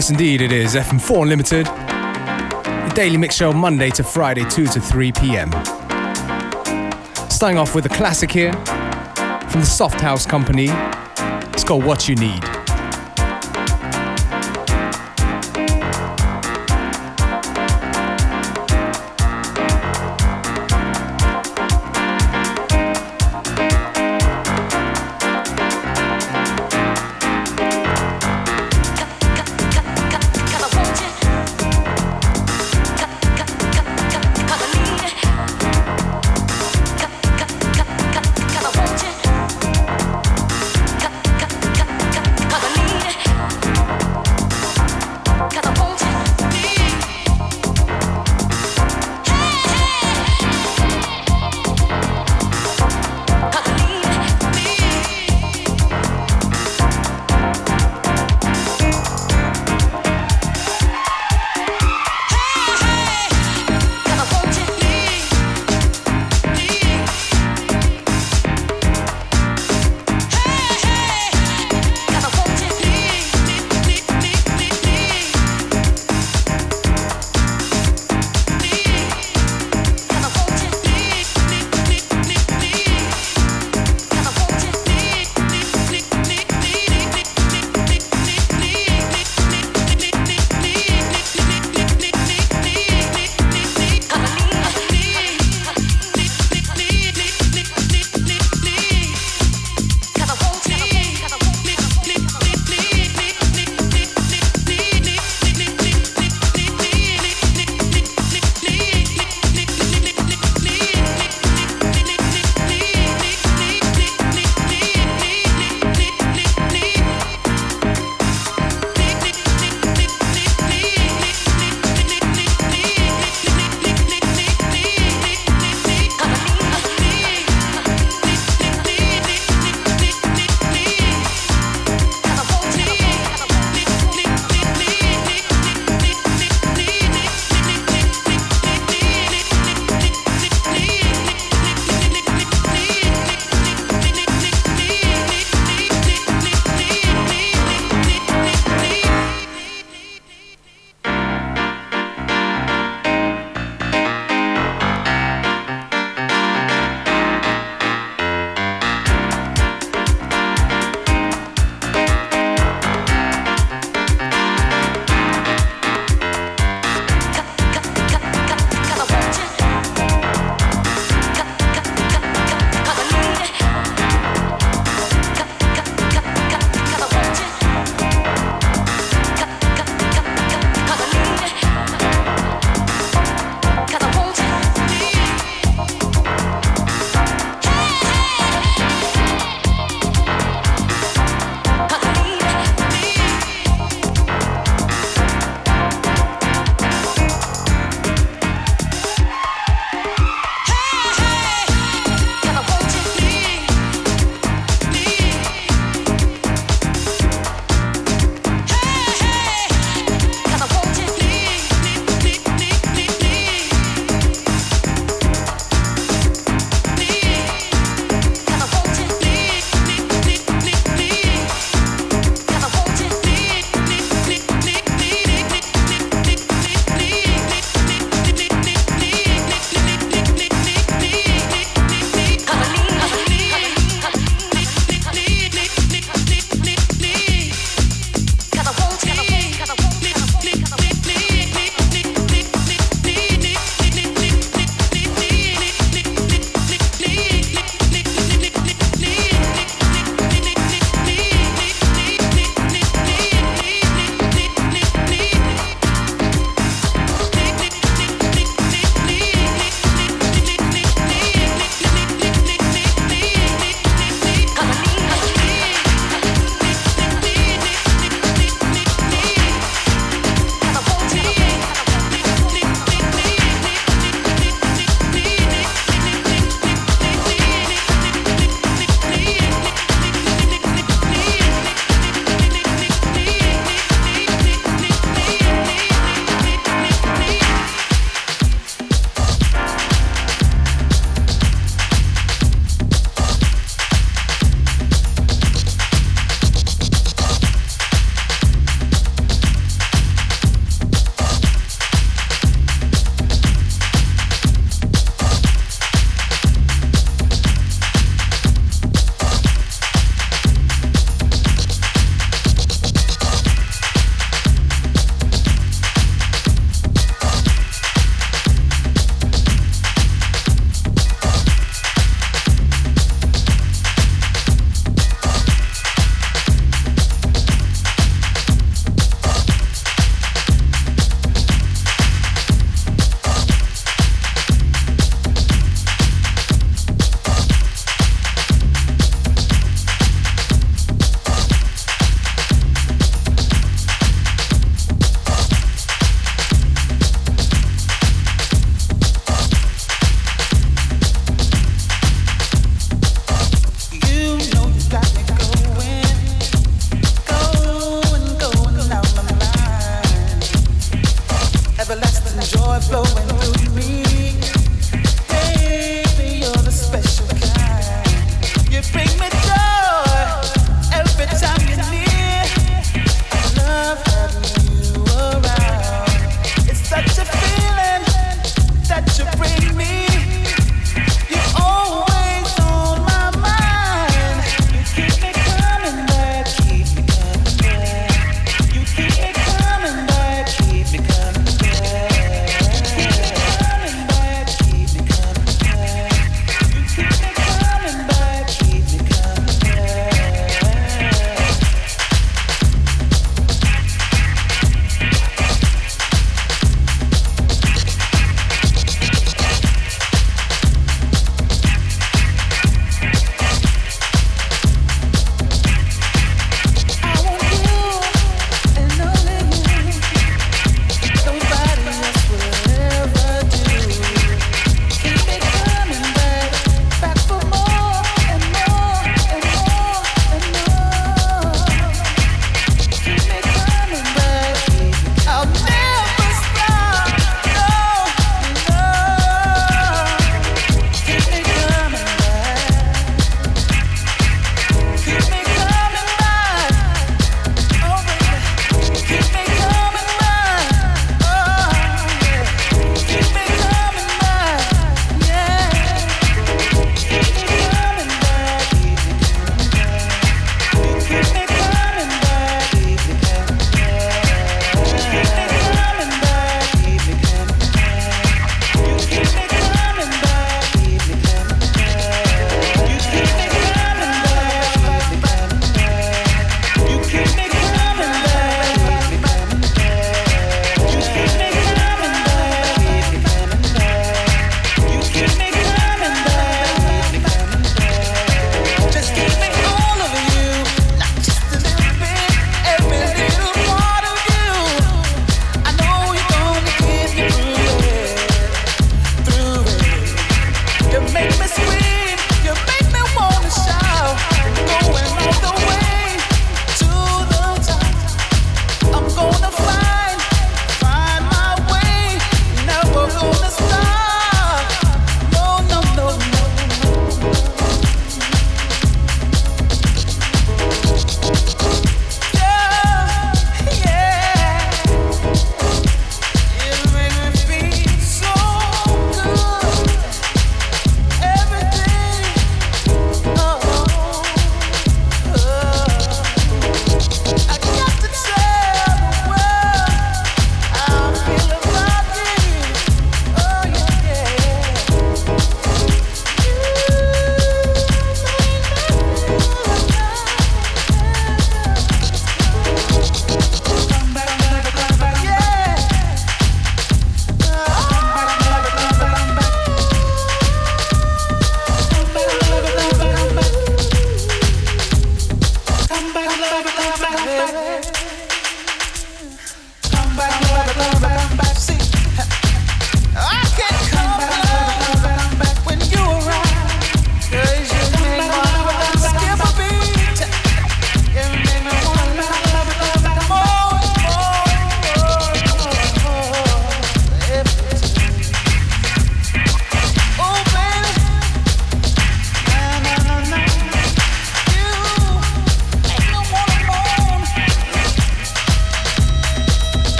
Yes, indeed, it is. FM4 Unlimited. The daily mix show Monday to Friday, 2 to 3 p.m. Starting off with a classic here from the Soft House Company. It's called What You Need.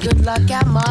good luck at my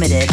Limited.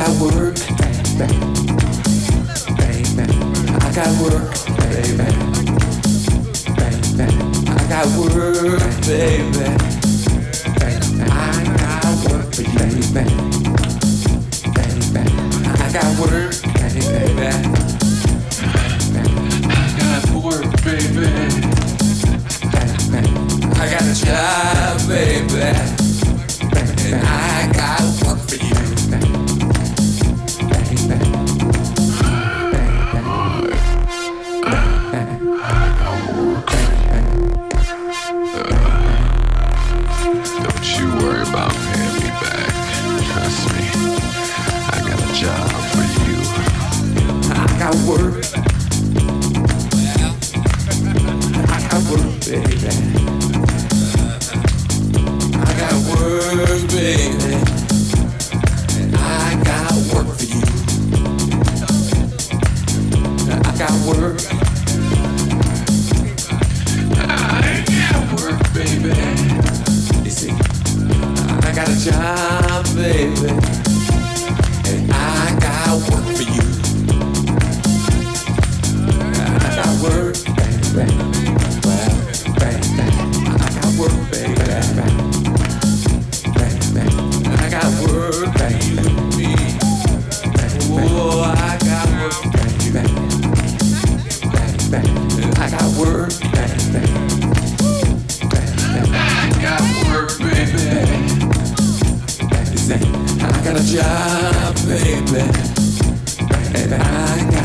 got work, baby. Baby, I got work, baby. Baby, I got work, baby. Baby, I got work for you, baby. Baby, I got work, baby. Baby, I got work, baby. Baby, I got a job, baby. And I got work. job, baby, and I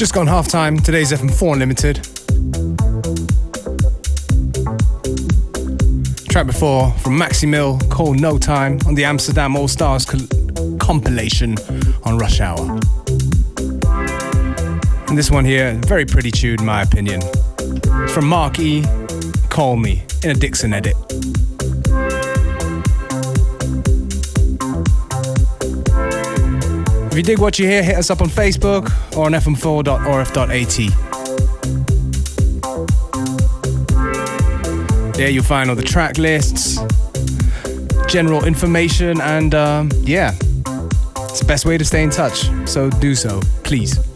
Just gone half time. Today's FM4 Unlimited. Track before from Maxi Mill called No Time on the Amsterdam All Stars col- compilation on Rush Hour. And this one here, very pretty tune, in my opinion. It's from Mark E. Call Me in a Dixon edit. If you dig what you hear, hit us up on Facebook or on fm4.orf.at. There you'll find all the track lists, general information, and um, yeah, it's the best way to stay in touch. So do so, please.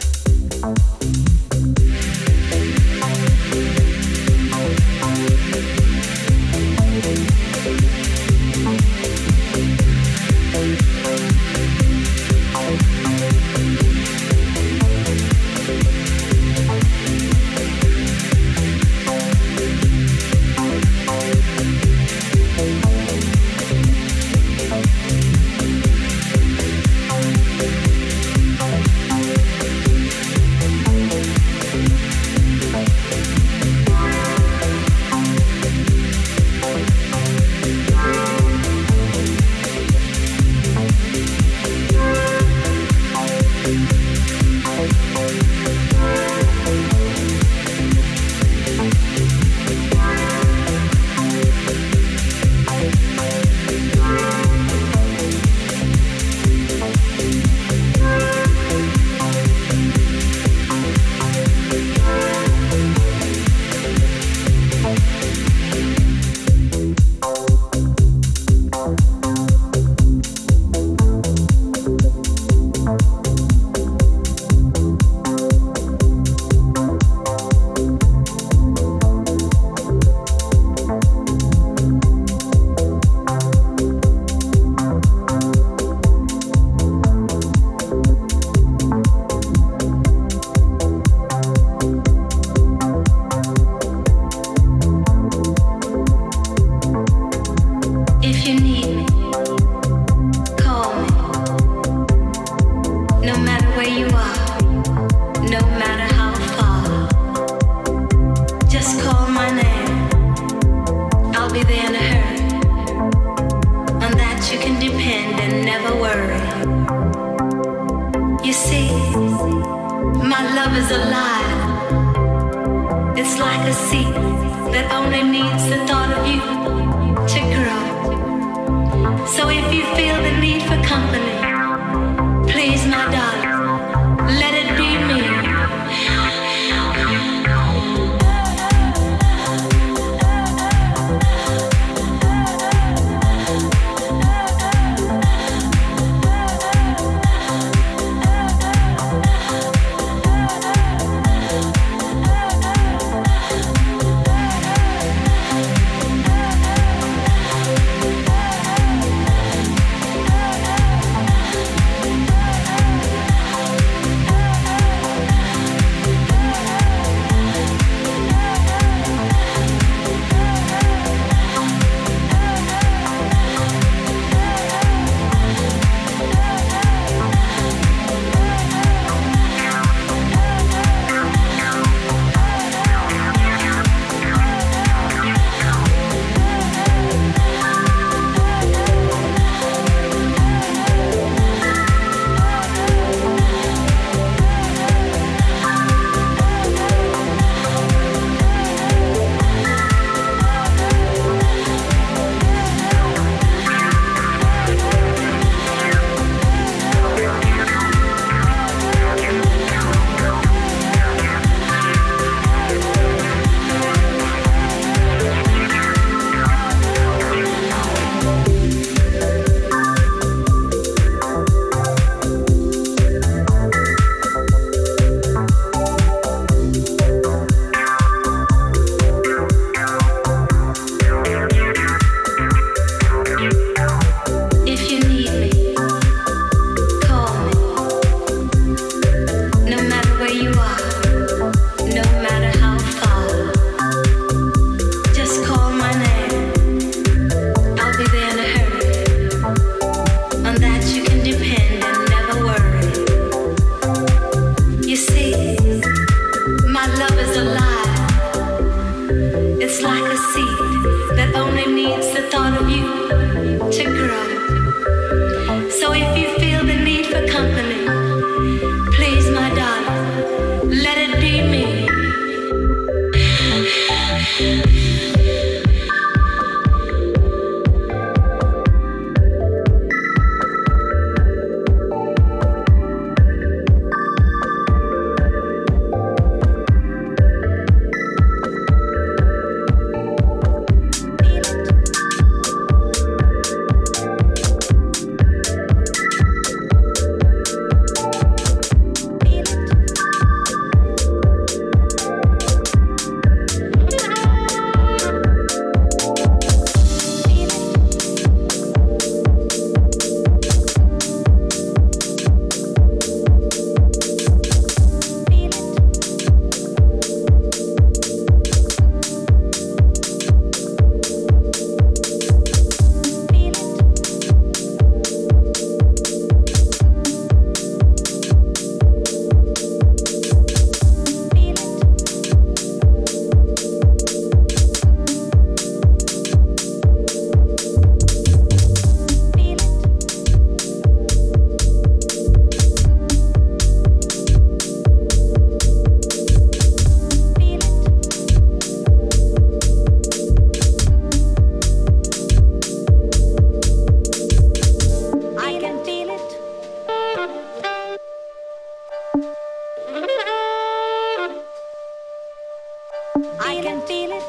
I can feel it.